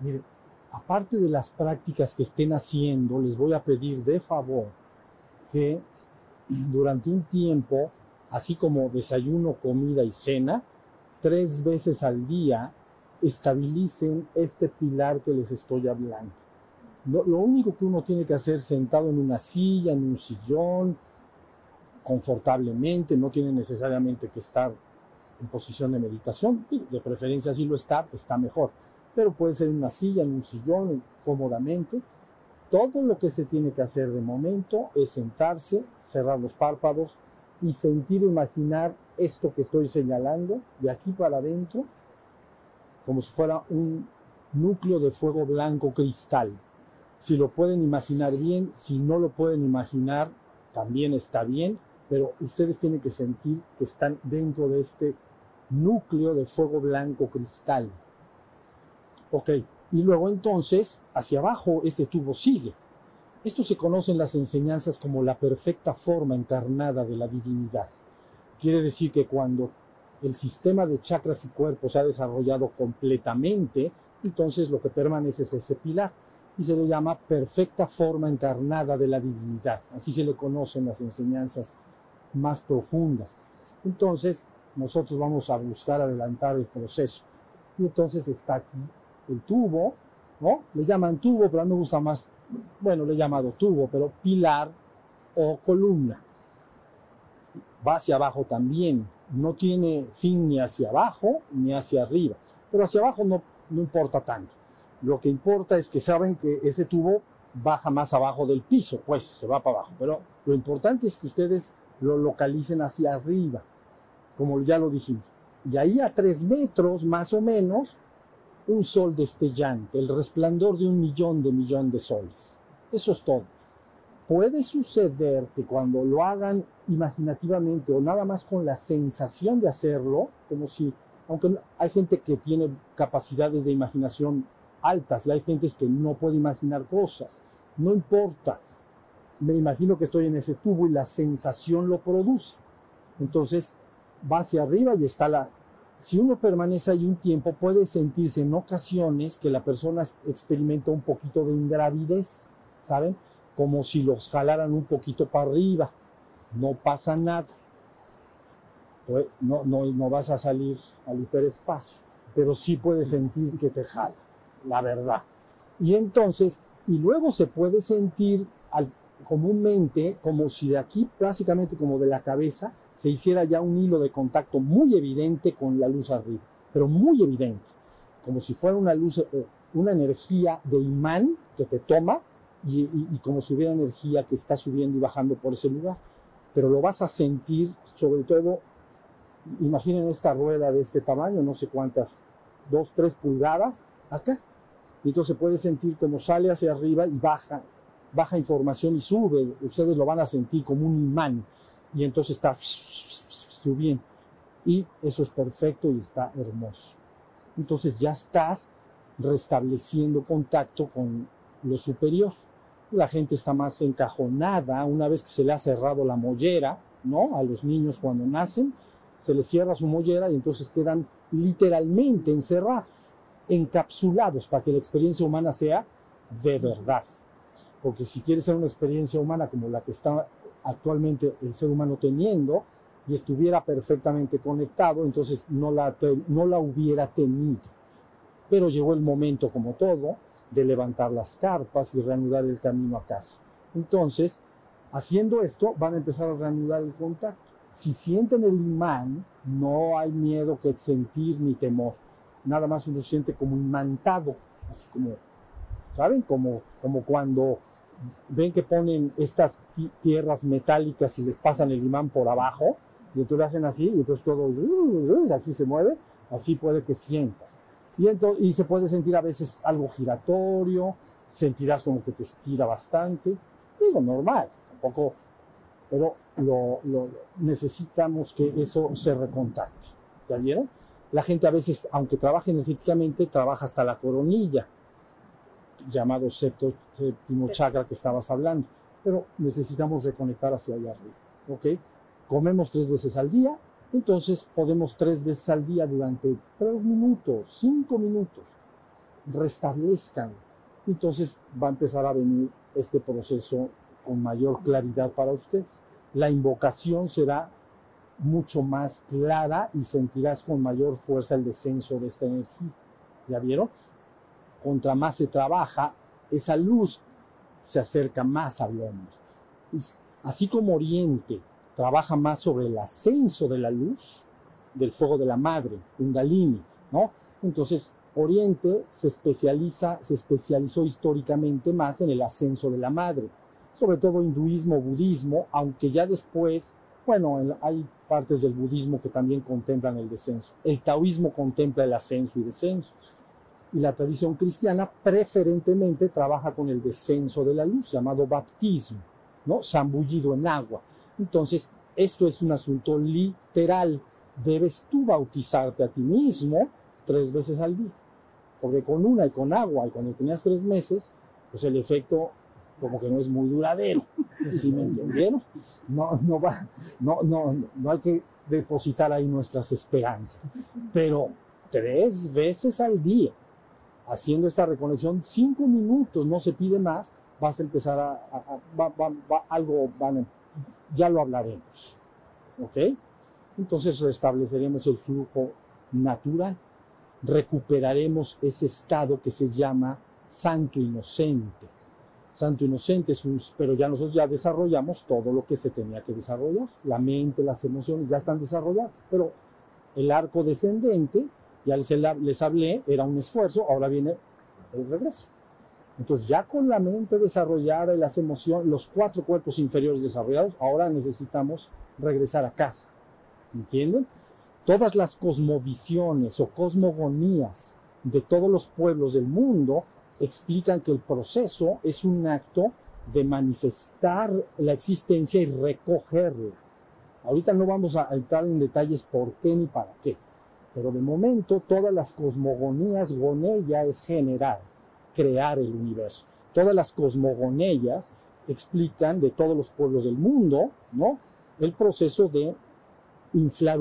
Mire, aparte de las prácticas que estén haciendo, les voy a pedir de favor que durante un tiempo, así como desayuno, comida y cena, tres veces al día estabilicen este pilar que les estoy hablando. Lo, único que uno tiene que hacer sentado en una silla, en un sillón, confortablemente, no tiene necesariamente que estar en posición de meditación, de preferencia si lo está, está mejor, pero puede ser en una silla, en un sillón, cómodamente. Todo lo que se tiene que hacer de momento es sentarse, cerrar los párpados y sentir, imaginar esto que estoy señalando de aquí para adentro, como si fuera un núcleo de fuego blanco cristal. Si lo pueden imaginar bien, si no lo pueden imaginar, también está bien, pero ustedes tienen que sentir que están dentro de este núcleo de fuego blanco cristal. Ok, y luego entonces, hacia abajo, este tubo sigue. Esto se conoce en las enseñanzas como la perfecta forma encarnada de la divinidad. Quiere decir que cuando el sistema de chakras y cuerpos se ha desarrollado completamente, entonces lo que permanece es ese pilar y se le llama perfecta forma encarnada de la divinidad. Así se le conocen las enseñanzas más profundas. Entonces, nosotros vamos a buscar adelantar el proceso. Y entonces está aquí el tubo, ¿no? Le llaman tubo, pero a mí me gusta más, bueno, le he llamado tubo, pero pilar o columna. Va hacia abajo también, no tiene fin ni hacia abajo ni hacia arriba, pero hacia abajo no, no importa tanto. Lo que importa es que saben que ese tubo baja más abajo del piso, pues se va para abajo, pero lo importante es que ustedes lo localicen hacia arriba, como ya lo dijimos. Y ahí a tres metros más o menos un sol destellante, el resplandor de un millón de millón de soles. Eso es todo. Puede suceder que cuando lo hagan imaginativamente o nada más con la sensación de hacerlo, como si, aunque hay gente que tiene capacidades de imaginación altas y hay gente que no puede imaginar cosas, no importa. Me imagino que estoy en ese tubo y la sensación lo produce. Entonces va hacia arriba y está la, si uno permanece ahí un tiempo, puede sentirse en ocasiones que la persona experimenta un poquito de ingravidez, ¿saben? Como si los jalaran un poquito para arriba. No pasa nada. Pues, no, no, no vas a salir al hiperespacio, pero sí puedes sentir que te jala, la verdad. Y entonces, y luego se puede sentir comúnmente como si de aquí, básicamente como de la cabeza, se hiciera ya un hilo de contacto muy evidente con la luz arriba, pero muy evidente, como si fuera una luz, eh, una energía de imán que te toma y, y, y, como si hubiera energía que está subiendo y bajando por ese lugar. Pero lo vas a sentir, sobre todo, imaginen esta rueda de este tamaño, no sé cuántas, dos, tres pulgadas, acá. Y entonces puede sentir como sale hacia arriba y baja, baja información y sube. Ustedes lo van a sentir como un imán y entonces está subiendo. Y eso es perfecto y está hermoso. Entonces ya estás restableciendo contacto con lo superior. La gente está más encajonada una vez que se le ha cerrado la mollera, ¿no? A los niños cuando nacen, se les cierra su mollera y entonces quedan literalmente encerrados, encapsulados para que la experiencia humana sea de verdad. Porque si quieres ser una experiencia humana como la que está actualmente el ser humano teniendo y estuviera perfectamente conectado, entonces no la, no la hubiera tenido. Pero llegó el momento, como todo, de levantar las carpas y reanudar el camino a casa. Entonces, haciendo esto, van a empezar a reanudar el contacto. Si sienten el imán, no hay miedo que sentir ni temor. Nada más uno siente como imantado, así como, ¿saben? Como, como cuando ven que ponen estas tierras metálicas y les pasan el imán por abajo, y entonces lo hacen así, y entonces todo así se mueve, así puede que sientas. Y, entonces, y se puede sentir a veces algo giratorio, sentirás como que te estira bastante, digo, normal, tampoco, pero lo, lo, necesitamos que eso se recontacte. ¿Ya vieron? La gente a veces, aunque trabaja energéticamente, trabaja hasta la coronilla llamado séptimo chakra que estabas hablando. pero necesitamos reconectar hacia allá arriba. ¿Ok? Comemos tres veces al día, entonces podemos tres veces al día durante tres minutos, cinco minutos, restablezcan. Entonces va a empezar a venir este proceso con mayor claridad para ustedes. La invocación será mucho más clara y sentirás con mayor fuerza el descenso de esta energía. ¿Ya vieron? Contra más se trabaja, esa luz se acerca más al hombre. Así como Oriente trabaja más sobre el ascenso de la luz, del fuego de la madre, Kundalini, ¿no? Entonces, Oriente se especializa, se especializó históricamente más en el ascenso de la madre, sobre todo hinduismo, budismo, aunque ya después, bueno, hay partes del budismo que también contemplan el descenso. El taoísmo contempla el ascenso y descenso. Y la tradición cristiana preferentemente trabaja con el descenso de la luz, llamado baptismo, ¿no? Zambullido en agua. Entonces, esto es un asunto literal. Debes tú bautizarte a ti mismo tres veces al día. Porque con una y con agua, y cuando tenías tres meses, pues el efecto como que no es muy duradero. ¿Sí me entendieron? No, no, va, no, no, no hay que depositar ahí nuestras esperanzas. Pero tres veces al día, haciendo esta reconexión, cinco minutos, no se pide más, vas a empezar a, algo, van, ya lo hablaremos. ¿Ok? Entonces restableceremos el flujo natural. Recuperaremos ese estado que se llama santo inocente. Santo inocente es un, pero ya nosotros ya desarrollamos todo lo que se tenía que desarrollar. La mente, las emociones ya están desarrolladas, pero el arco descendente, ya les, les hablé, era un esfuerzo, ahora viene el regreso. Entonces, ya con la mente desarrollada y las emociones, los cuatro cuerpos inferiores desarrollados, ahora necesitamos regresar a casa. ¿Entienden? Todas las cosmovisiones o cosmogonías de todos los pueblos del mundo explican que el proceso es un acto de manifestar la existencia y recogerla. Ahorita no vamos a entrar en detalles por qué ni para qué, pero de momento todas las cosmogonías, gonella es generar crear el universo. Todas las cosmogonías explican de todos los pueblos del mundo, ¿no? El proceso de inflar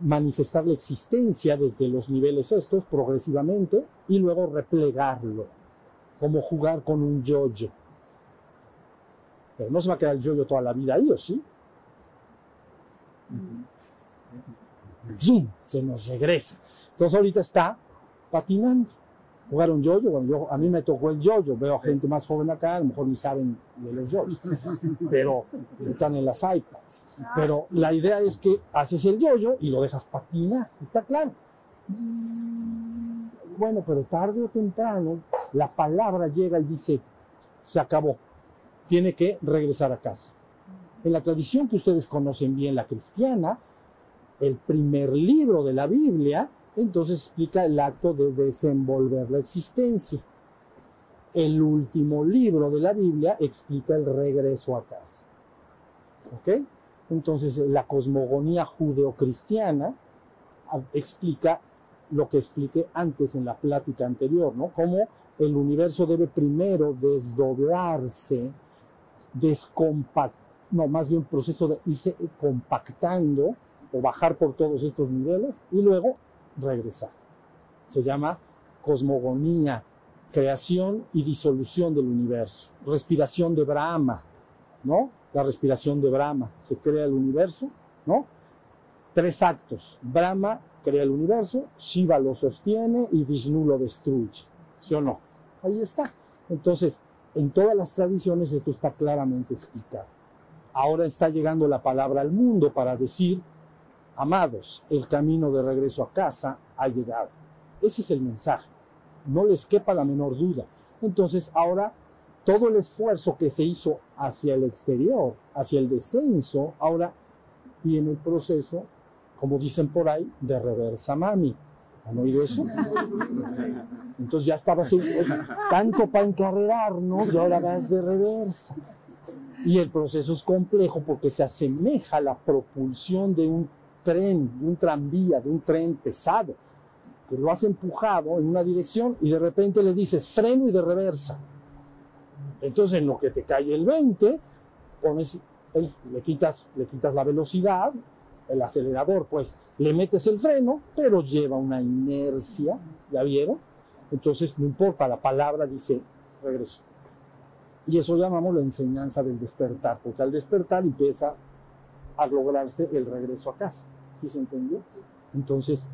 manifestar la existencia desde los niveles estos progresivamente y luego replegarlo, como jugar con un yoyo. Pero no se va a quedar el yoyo toda la vida ahí, ¿o sí? Se nos regresa. Entonces ahorita está patinando jugar un yoyo. Bueno, yo, a mí me tocó el yoyo. Veo gente más joven acá, a lo mejor ni saben de los yoyos, pero están en las iPads. Pero la idea es que haces el yoyo y lo dejas patinar, ¿está claro? Bueno, pero tarde o temprano la palabra llega y dice, se acabó, tiene que regresar a casa. En la tradición que ustedes conocen bien, la cristiana, el primer libro de la Biblia entonces explica el acto de desenvolver la existencia. El último libro de la Biblia explica el regreso a casa. ¿Ok? Entonces la cosmogonía judeocristiana explica lo que expliqué antes en la plática anterior, ¿no? Cómo el universo debe primero desdoblarse, descompactar, no, más bien proceso de irse compactando o bajar por todos estos niveles y luego regresar. Se llama cosmogonía, creación y disolución del universo. Respiración de Brahma, ¿no? La respiración de Brahma. Se crea el universo, ¿no? Tres actos. Brahma crea el universo, Shiva lo sostiene y Vishnu lo destruye. ¿Sí o no? Ahí está. Entonces, en todas las tradiciones esto está claramente explicado. Ahora está llegando la palabra al mundo para decir Amados, el camino de regreso a casa ha llegado. Ese es el mensaje. No les quepa la menor duda. Entonces, ahora todo el esfuerzo que se hizo hacia el exterior, hacia el descenso, ahora viene el proceso, como dicen por ahí, de reversa mami. ¿Han oído eso? Entonces ya estaba así, tanto para encarrerarnos y ahora vas de reversa. Y el proceso es complejo porque se asemeja a la propulsión de un tren, de un tranvía, de un tren pesado, que lo has empujado en una dirección y de repente le dices freno y de reversa. Entonces en lo que te cae el 20, pones, el- le, quitas, le quitas la velocidad, el acelerador, pues le metes el freno, pero lleva una inercia, ¿ya vieron? Entonces, no importa, la palabra dice regreso. Y eso llamamos la enseñanza del despertar, porque al despertar empieza a lograrse el regreso a casa. ¿Sí se entendió? Entonces,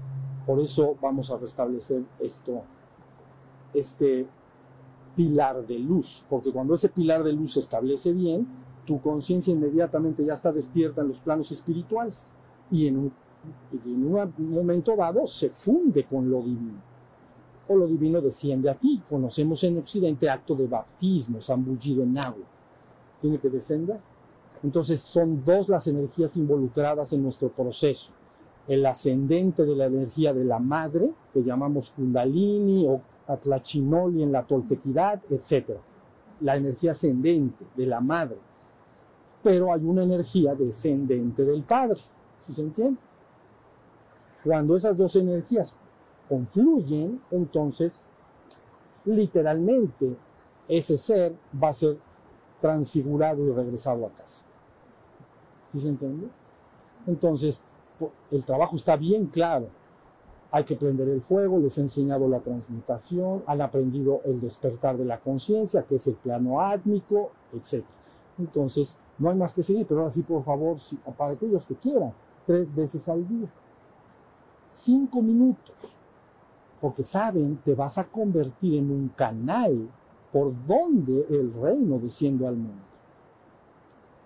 por eso vamos a restablecer esto, este pilar de luz, porque cuando ese pilar de luz se establece bien, tu conciencia inmediatamente ya está despierta en los planos espirituales y en un, y en un momento dado se funde con lo divino o lo divino desciende a ti. Conocemos en Occidente acto de bautismo, zambullido en agua. Tiene que descender. Entonces son dos las energías involucradas en nuestro proceso. El ascendente de la energía de la madre, que llamamos kundalini o atlachinoli en la toltequidad, etc. La energía ascendente de la madre. Pero hay una energía descendente del padre. ¿Sí se entiende? Cuando esas dos energías confluyen, entonces literalmente ese ser va a ser transfigurado y regresado a casa. ¿Sí se entiende? Entonces, el trabajo está bien claro. Hay que prender el fuego, les he enseñado la transmutación, han aprendido el despertar de la conciencia, que es el plano átmico, etc. Entonces, no hay más que seguir, pero ahora sí, por favor, para aquellos que quieran, tres veces al día. Cinco minutos porque saben, te vas a convertir en un canal por donde el reino desciende al mundo.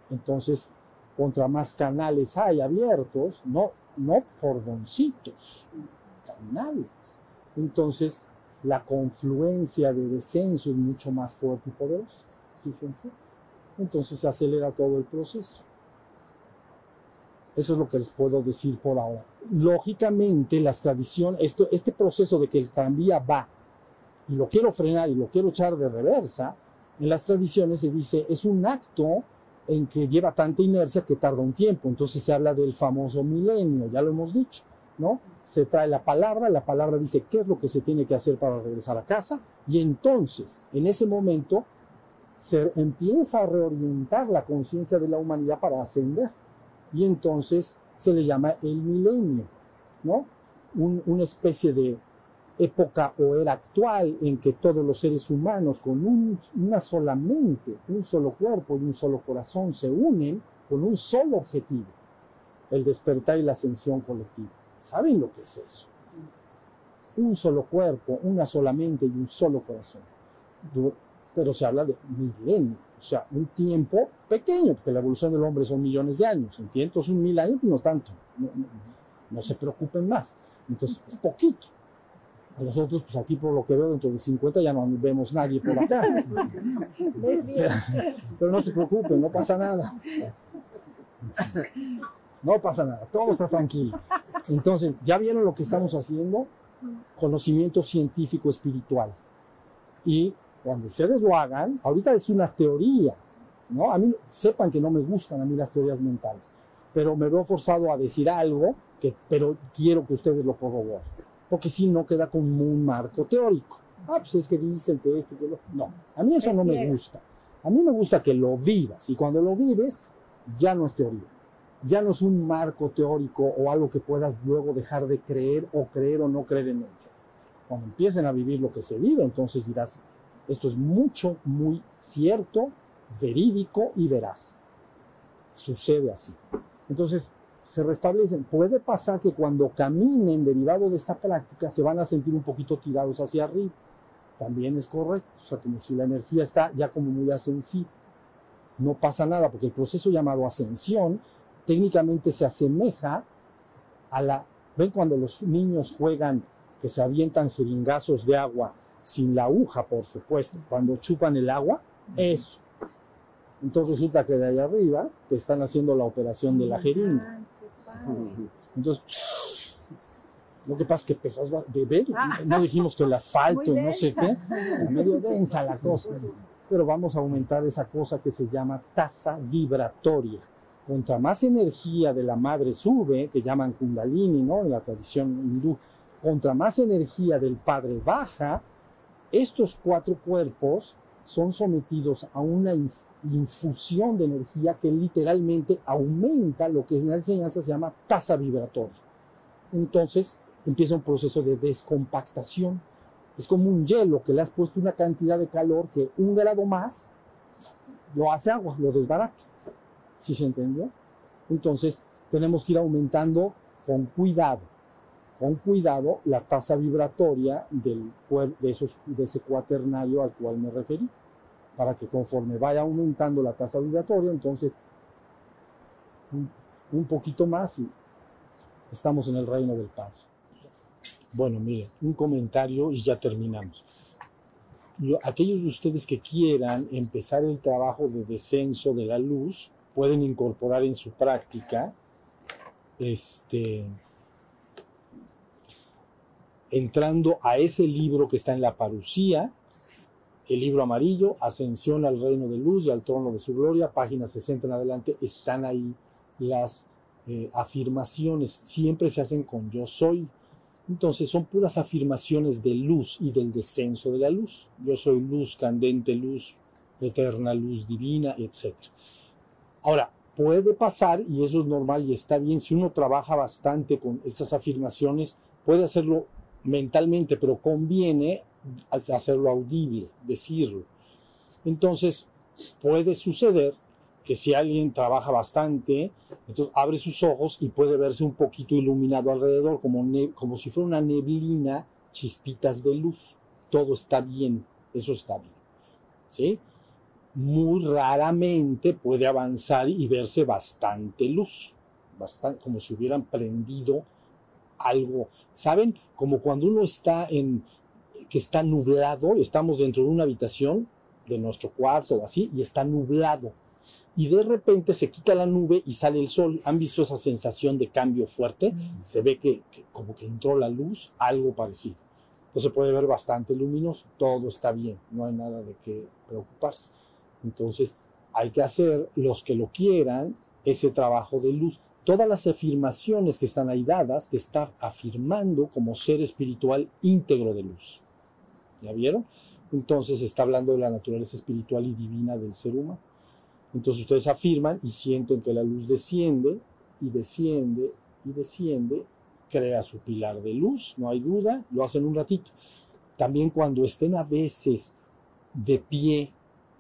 Entonces, contra más canales hay abiertos, no, no cordoncitos, canales. Entonces, la confluencia de descenso es mucho más fuerte y poderosa. ¿Sí se entiende? Entonces se acelera todo el proceso. Eso es lo que les puedo decir por ahora. Lógicamente, las tradiciones, esto, este proceso de que el tranvía va y lo quiero frenar y lo quiero echar de reversa, en las tradiciones se dice es un acto en que lleva tanta inercia que tarda un tiempo. Entonces se habla del famoso milenio, ya lo hemos dicho, ¿no? Se trae la palabra, la palabra dice qué es lo que se tiene que hacer para regresar a casa y entonces, en ese momento, se empieza a reorientar la conciencia de la humanidad para ascender y entonces se le llama el milenio, ¿no? Un- una especie de época o era actual en que todos los seres humanos con un- una sola mente, un solo cuerpo y un solo corazón se unen con un solo objetivo, el despertar y la ascensión colectiva. ¿Saben lo que es eso? Un solo cuerpo, una sola mente y un solo corazón. Pero se habla de milenio, sea, un tiempo pequeño, porque la evolución del hombre son millones de años. Entonces un mil años pues, no tanto, no, no- no se preocupen más. Entonces es poquito. A nosotros, pues aquí por lo que veo, dentro de 50 ya no vemos nadie por acá. Pero, pero no se preocupen, no pasa nada. No pasa nada, todo está tranquilo. Entonces, ¿ya vieron lo que estamos haciendo? Conocimiento científico espiritual. Y cuando ustedes lo hagan, ahorita es una teoría, ¿no? A mí, sepan que no me gustan a mí las teorías mentales, pero me veo forzado a decir algo, que, pero quiero que ustedes lo corroboren, porque si no queda como un marco teórico. Ah, pues es que dicen que esto, que lo... No, a mí eso Es no me cierto. gusta. A mí me gusta que lo vivas, y cuando lo vives, ya no es teoría. Ya no es un marco teórico o algo que puedas luego dejar de creer o creer o no creer en ello. Cuando empiecen a vivir lo que se vive, entonces dirás, esto es mucho, muy cierto, verídico y veraz. Sucede así. Entonces, se restablecen. Puede pasar que cuando caminen derivado de esta práctica se van a sentir un poquito tirados hacia arriba. También es correcto. O sea, como si la energía está ya como muy ascensiva. No pasa nada, porque el proceso llamado ascensión técnicamente se asemeja a la... ¿Ven cuando los niños juegan que se avientan jeringazos de agua sin la aguja, por supuesto, cuando chupan el agua? Eso. Entonces resulta que de ahí arriba te están haciendo la operación de la jeringa. Entonces, lo que pasa es que pesas de ver, no dijimos que el asfalto y no sé qué, está medio densa la cosa, pero vamos a aumentar esa cosa que se llama tasa vibratoria. Contra más energía de la madre sube, que llaman kundalini, ¿no? En la tradición hindú, contra más energía del padre baja, estos cuatro cuerpos son sometidos a una inf- infusión de energía que literalmente aumenta lo que en la enseñanza se llama tasa vibratoria. Entonces empieza un proceso de descompactación. Es como un hielo que le has puesto una cantidad de calor que un grado más lo hace agua, lo desbarata. ¿Sí se entendió? Entonces tenemos que ir aumentando con cuidado, con cuidado la tasa vibratoria del, de, esos, de ese cuaternario al cual me referí para que conforme vaya aumentando la tasa vibratoria, entonces un, un poquito más y estamos en el reino del Padre. Bueno, miren, un comentario y ya terminamos. aquellos de ustedes que quieran empezar el trabajo de descenso de la luz, pueden incorporar en su práctica este, entrando a ese libro que está en la parucía, el libro amarillo, Ascensión al Reino de Luz y al Trono de su Gloria, página 60 en adelante, están ahí las eh, afirmaciones, siempre se hacen con yo soy. Entonces son puras afirmaciones de luz y del descenso de la luz. Yo soy luz, candente luz, eterna luz divina, etc. Ahora, puede pasar, y eso es normal y está bien, si uno trabaja bastante con estas afirmaciones, puede hacerlo mentalmente, pero conviene hacerlo audible, decirlo. Entonces, puede suceder que si alguien trabaja bastante, entonces abre sus ojos y puede verse un poquito iluminado alrededor, como, como si fuera una neblina, chispitas de luz. Todo está bien, eso está bien. ¿Sí? Muy raramente puede avanzar y verse bastante luz, bastante, como si hubieran prendido algo. ¿Saben? Como cuando uno está en, que está nublado, estamos dentro de una habitación de nuestro cuarto o así, y está nublado. Y de repente se quita la nube y sale el sol. ¿Han visto esa sensación de cambio fuerte? Se ve que, como que entró la luz, algo parecido. Entonces puede ver bastante luminoso, todo está bien, no hay nada de qué preocuparse. Entonces hay que hacer, los que lo quieran, ese trabajo de luz. Todas las afirmaciones que están ahí dadas te están afirmando como ser espiritual íntegro de luz. ¿Ya vieron? Entonces está hablando de la naturaleza espiritual y divina del ser humano. Entonces ustedes afirman y sienten que la luz desciende y desciende y desciende, crea su pilar de luz, no hay duda, lo hacen un ratito. También cuando estén a veces de pie,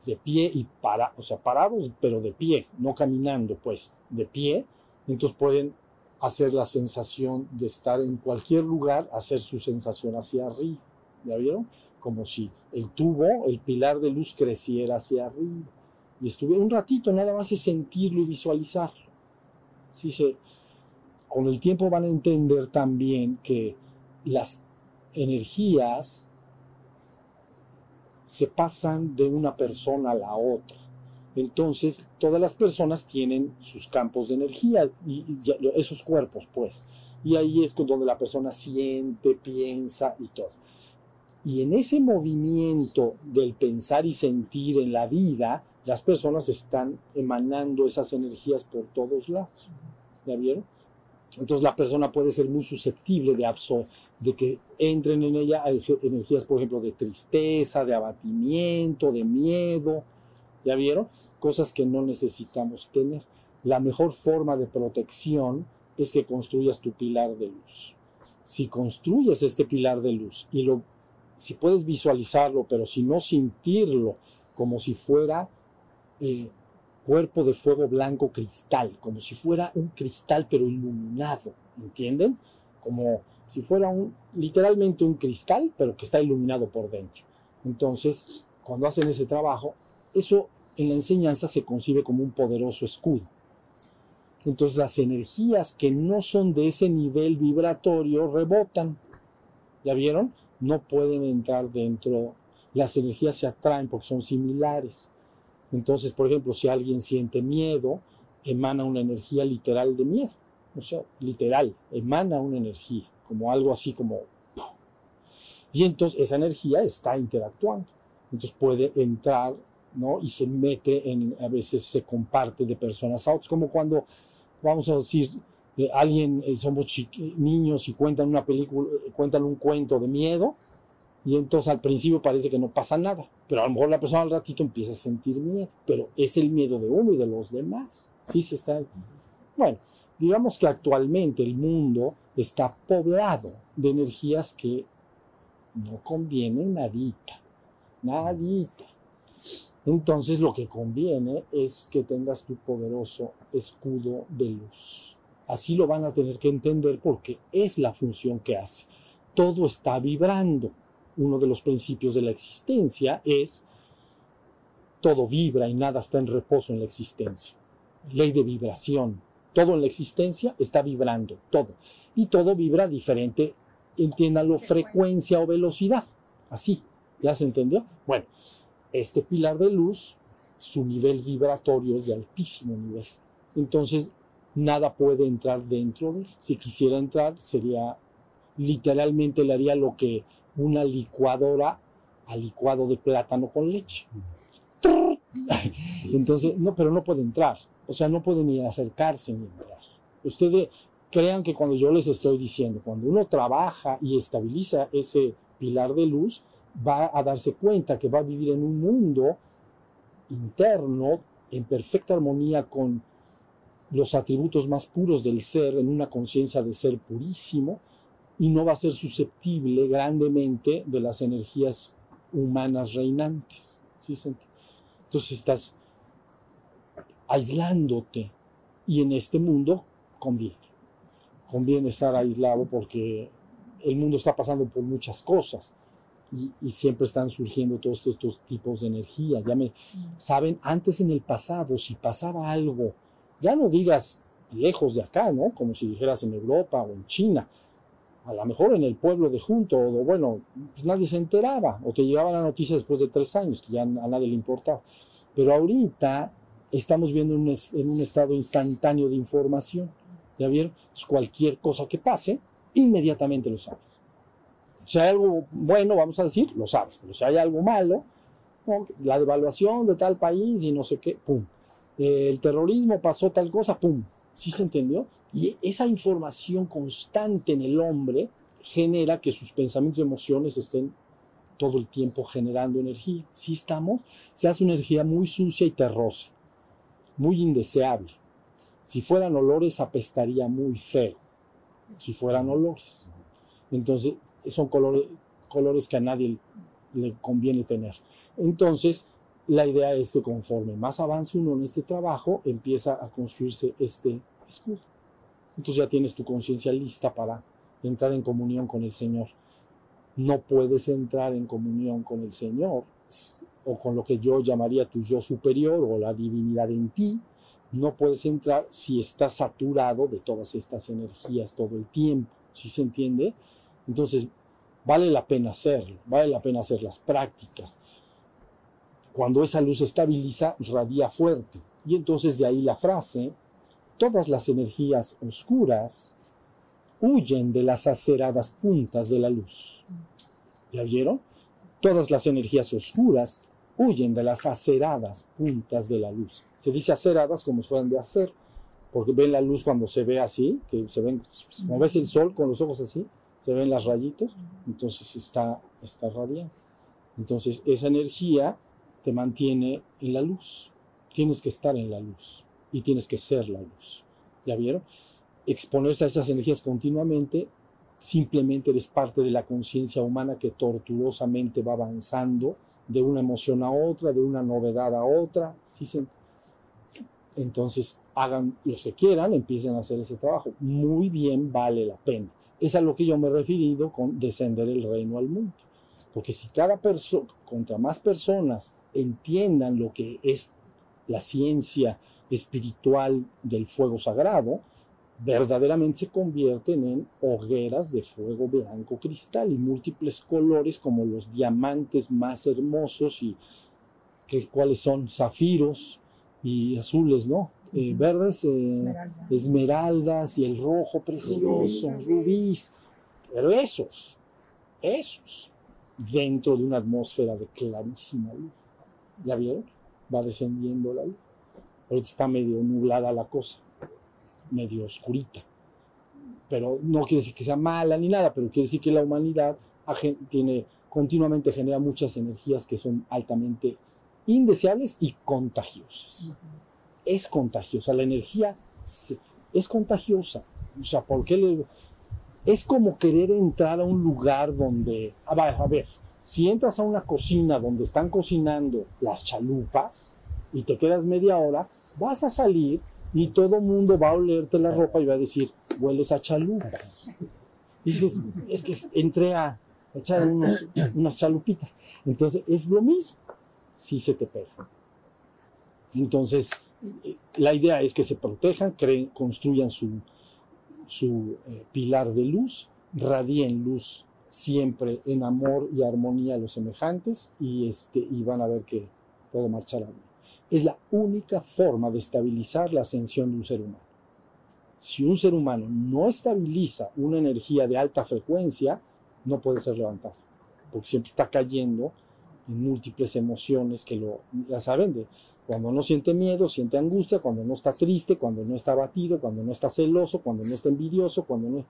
de pie y para, o sea, parados, pero de pie, no caminando, pues, de pie, entonces pueden hacer la sensación de estar en cualquier lugar, hacer su sensación hacia arriba. ¿Ya vieron? como si el tubo, el pilar de luz creciera hacia arriba. Y estuviera un ratito, nada más es sentirlo y visualizarlo. ¿Sí se, con el tiempo van a entender también que las energías se pasan de una persona a la otra. Entonces, todas las personas tienen sus campos de energía, y, esos cuerpos, pues. Y ahí es donde la persona siente, piensa y todo. Y en ese movimiento del pensar y sentir en la vida, las personas están emanando esas energías por todos lados. ¿Ya vieron? Entonces la persona puede ser muy susceptible de, de que entren en ella energías, por ejemplo, de tristeza, de abatimiento, de miedo. ¿Ya vieron? Cosas que no necesitamos tener. La mejor forma de protección es que construyas tu pilar de luz. Si construyes este pilar de luz y lo si puedes visualizarlo, pero si no sentirlo como si fuera eh, cuerpo de fuego blanco cristal, como si fuera un cristal pero iluminado, ¿entienden? Como si fuera un, literalmente un cristal, pero que está iluminado por dentro. Entonces, cuando hacen ese trabajo, eso en la enseñanza se concibe como un poderoso escudo. Entonces las energías que no son de ese nivel vibratorio rebotan. ¿Ya vieron? no pueden entrar dentro, las energías se atraen porque son similares. Entonces, por ejemplo, si alguien siente miedo, emana una energía literal de miedo. O sea, literal, emana una energía, como algo así como... Y entonces esa energía está interactuando. Entonces puede entrar, ¿no? Y se mete en, a veces se comparte de personas a otras, como cuando, vamos a decir, alguien, eh, somos niños y cuentan una película, cuentan un cuento de miedo, Y entonces al principio parece que no pasa nada, pero a lo mejor la persona al ratito empieza a sentir miedo, pero es el miedo de uno y de los demás. Sí se está. Bueno, digamos que actualmente el mundo está poblado de energías que no convienen nadita, nadita. Entonces lo que conviene es que tengas tu poderoso escudo de luz. Así lo van a tener que entender porque es la función que hace. Todo está vibrando. Uno de los principios de la existencia es todo vibra y nada está en reposo en la existencia. Ley de vibración. Todo en la existencia está vibrando, todo. Y todo vibra diferente, entiéndalo, frecuencia o velocidad. Así, ¿ya se entendió? Bueno, este pilar de luz, su nivel vibratorio es de altísimo nivel. Entonces, nada puede entrar dentro de él. Si quisiera entrar, sería literalmente le haría lo que una licuadora al licuado de plátano con leche. Entonces, no, pero no puede entrar. O sea, no puede ni acercarse ni entrar. Ustedes crean que cuando yo les estoy diciendo, cuando uno trabaja y estabiliza ese pilar de luz, va a darse cuenta que va a vivir en un mundo interno en perfecta armonía con los atributos más puros del ser, en una conciencia de ser purísimo, y no va a ser susceptible grandemente de las energías humanas reinantes. ¿sí? Entonces estás aislándote y en este mundo conviene. Conviene estar aislado porque el mundo está pasando por muchas cosas y, y siempre están surgiendo todos estos, tipos de energía. Ya me saben, antes en el pasado, si pasaba algo, ya no digas lejos de acá, ¿no? Como si dijeras en Europa o en China, a lo mejor en el pueblo de junto, o bueno, pues nadie se enteraba, o te llegaba la noticia después de tres años, que ya a nadie le importaba. Pero ahorita estamos viendo en un estado instantáneo de información. ¿Ya vieron? cualquier cosa que pase, inmediatamente lo sabes. Si hay algo bueno, vamos a decir, lo sabes. Pero si hay algo malo, la devaluación de tal país y no sé qué, pum. El terrorismo pasó tal cosa, pum. ¿Sí se entendió? Y esa información constante en el hombre genera que sus pensamientos y emociones estén todo el tiempo generando energía. Si estamos, se hace una energía muy sucia y terrosa muy indeseable. Si fueran olores, apestaría muy feo. Si fueran olores. Entonces, son colores, colores que a nadie le conviene tener. Entonces, la idea es que conforme más avance uno en este trabajo, empieza a construirse este escudo. Entonces ya tienes tu conciencia lista para entrar en comunión con el Señor. No puedes entrar en comunión con el Señor o con lo que yo llamaría tu yo superior o la divinidad en ti, no puedes entrar si estás saturado de todas estas energías todo el tiempo, ¿sí se entiende? Entonces, vale la pena hacerlo, vale la pena hacer las prácticas. Cuando esa luz estabiliza, radia fuerte. Y entonces de ahí la frase, todas las energías oscuras huyen de las aceradas puntas de la luz. ¿Ya vieron? Todas las energías oscuras huyen de las aceradas puntas de la luz. Se dice aceradas como si fueran de hacer, porque ven la luz cuando se ve así, que se ven, como ves el sol con los ojos así, se ven las rayitos, entonces está, está radiante. Entonces esa energía te mantiene en la luz. Tienes que estar en la luz y tienes que ser la luz. ¿Ya vieron? Exponerse a esas energías continuamente, simplemente eres parte de la conciencia humana que tortuosamente va avanzando de una emoción a otra, de una novedad a otra. ¿sí Entonces, hagan lo que quieran, empiecen a hacer ese trabajo. Muy bien, vale la pena. Es a lo que yo me he referido con descender el reino al mundo. Porque si cada persona, contra más personas entiendan lo que es la ciencia espiritual del fuego sagrado, verdaderamente se convierten en hogueras de fuego blanco cristal y múltiples colores como los diamantes más hermosos y que, cuáles son zafiros y azules, ¿no? Eh, verdes, eh, esmeraldas y el rojo precioso, rubíes, pero esos, esos, dentro de una atmósfera de clarísima luz. ¿Ya vieron? Va descendiendo la luz. Ahorita está medio nublada la cosa medio oscurita. Pero no quiere decir que sea mala ni nada, pero quiere decir que la humanidad tiene continuamente genera muchas energías que son altamente indeseables y contagiosas. Es contagiosa, la energía se- es contagiosa. O sea, ¿por qué le- Es como querer entrar a un lugar donde, a ver, a ver, si entras a una cocina donde están cocinando las chalupas y te quedas media hora, vas a salir y todo el mundo va a olerte la ropa y va a decir, hueles a chalupas. Dices, es que entré a echar unos- unas chalupitas. Entonces, es lo mismo si se te pega. Entonces, eh, la idea es que se protejan, creen, construyan su, su eh, pilar de luz, radien luz siempre en amor y armonía a los semejantes y, este, y van a ver que todo marchará bien. Es la única forma de estabilizar la ascensión de un ser humano. Si un ser humano no estabiliza una energía de alta frecuencia, no puede ser levantado, porque siempre está cayendo en múltiples emociones que lo, ya saben, de cuando no siente miedo, siente angustia, cuando no está triste, cuando no está abatido, cuando no está celoso, cuando no está envidioso, cuando no...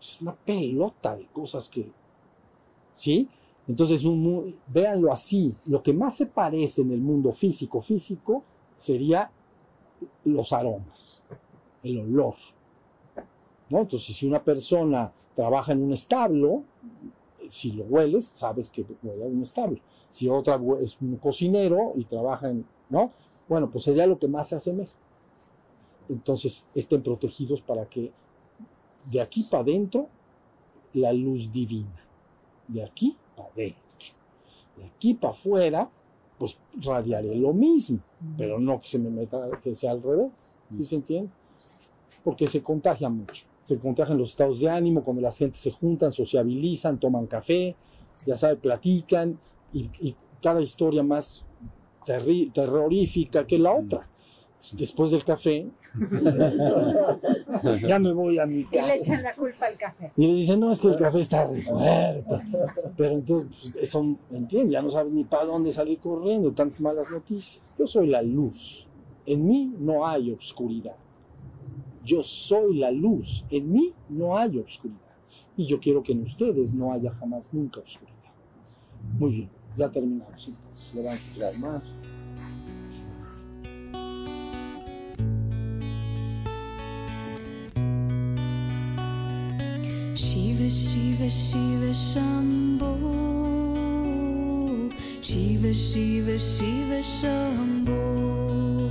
Es una pelota de cosas que... ¿Sí? Entonces, un véanlo así, lo que más se parece en el mundo físico, físico, sería los aromas, el olor. ¿no? Entonces, si una persona trabaja en un establo, si lo hueles, sabes que huele a un establo. Si otra es un cocinero y trabaja en, ¿no? Bueno, pues sería lo que más se asemeja. Entonces, estén protegidos para que de aquí para adentro la luz divina, de aquí de aquí para afuera, pues radiaré lo mismo, pero no que se me meta, que sea al revés, ¿sí se entiende? Porque se contagia mucho, se contagian los estados de ánimo cuando las gentes se juntan, sociabilizan, toman café, ya sabe, platican y, y cada historia más terrorífica que la otra. Después del café, ya me voy a mi Y le casa. echan la culpa al café. Y le dicen, no, es que el café está re fuerte. Pero entonces, pues, son, ¿entiendes? Ya no sabes ni para dónde salir corriendo, tantas malas noticias. Yo soy la luz. En mí no hay obscuridad. Yo soy la luz. En mí no hay obscuridad. Y yo quiero que en ustedes no haya jamás nunca obscuridad. Muy bien, ya terminamos entonces. Levanten las manos. Shiva Shiva, Shiva Shiva Shiva Shambho